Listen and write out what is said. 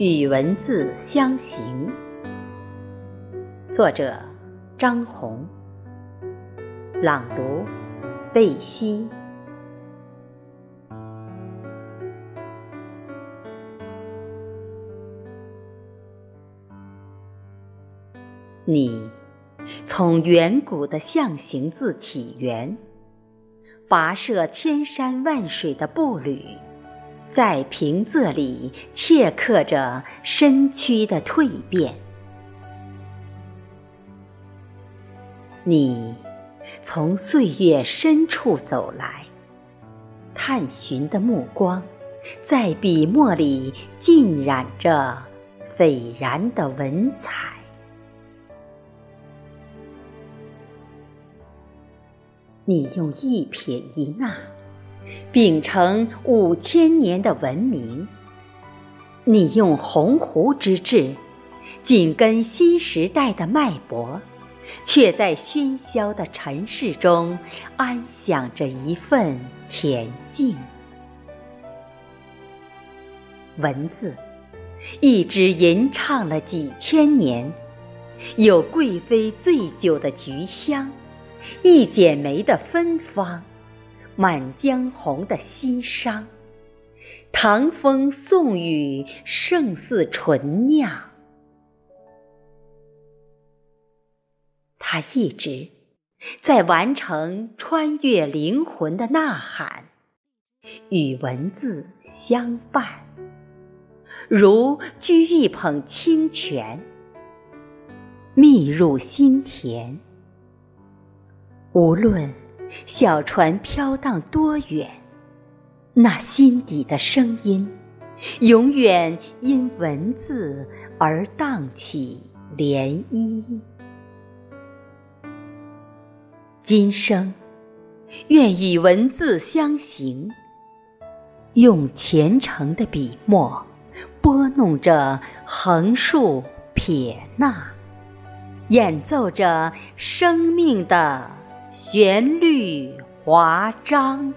与文字相行，作者张红，朗读贝西。你从远古的象形字起源，跋涉千山万水的步履。在平仄里切刻着身躯的蜕变。你从岁月深处走来，探寻的目光，在笔墨里浸染着斐然的文采。你用一撇一捺。秉承五千年的文明，你用鸿鹄之志紧跟新时代的脉搏，却在喧嚣的尘世中安享着一份恬静。文字一直吟唱了几千年，有贵妃醉酒的菊香，一剪梅的芬芳。《满江红》的心伤，唐风宋雨胜似醇酿。他一直在完成穿越灵魂的呐喊，与文字相伴，如掬一捧清泉，蜜入心田。无论。小船飘荡多远？那心底的声音，永远因文字而荡起涟漪。今生，愿与文字相行，用虔诚的笔墨，拨弄着横竖撇捺，演奏着生命的。旋律华章。